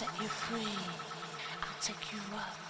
set you free. I'll take you up.